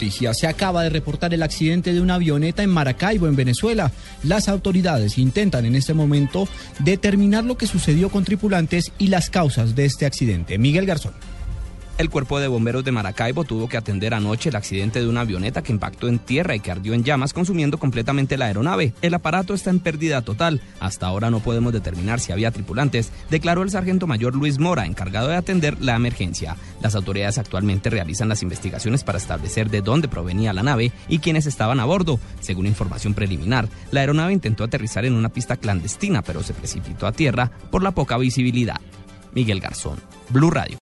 Se acaba de reportar el accidente de una avioneta en Maracaibo, en Venezuela. Las autoridades intentan en este momento determinar lo que sucedió con tripulantes y las causas de este accidente. Miguel Garzón. El cuerpo de bomberos de Maracaibo tuvo que atender anoche el accidente de una avioneta que impactó en tierra y que ardió en llamas, consumiendo completamente la aeronave. El aparato está en pérdida total. Hasta ahora no podemos determinar si había tripulantes, declaró el sargento mayor Luis Mora, encargado de atender la emergencia. Las autoridades actualmente realizan las investigaciones para establecer de dónde provenía la nave y quiénes estaban a bordo. Según información preliminar, la aeronave intentó aterrizar en una pista clandestina, pero se precipitó a tierra por la poca visibilidad. Miguel Garzón, Blue Radio.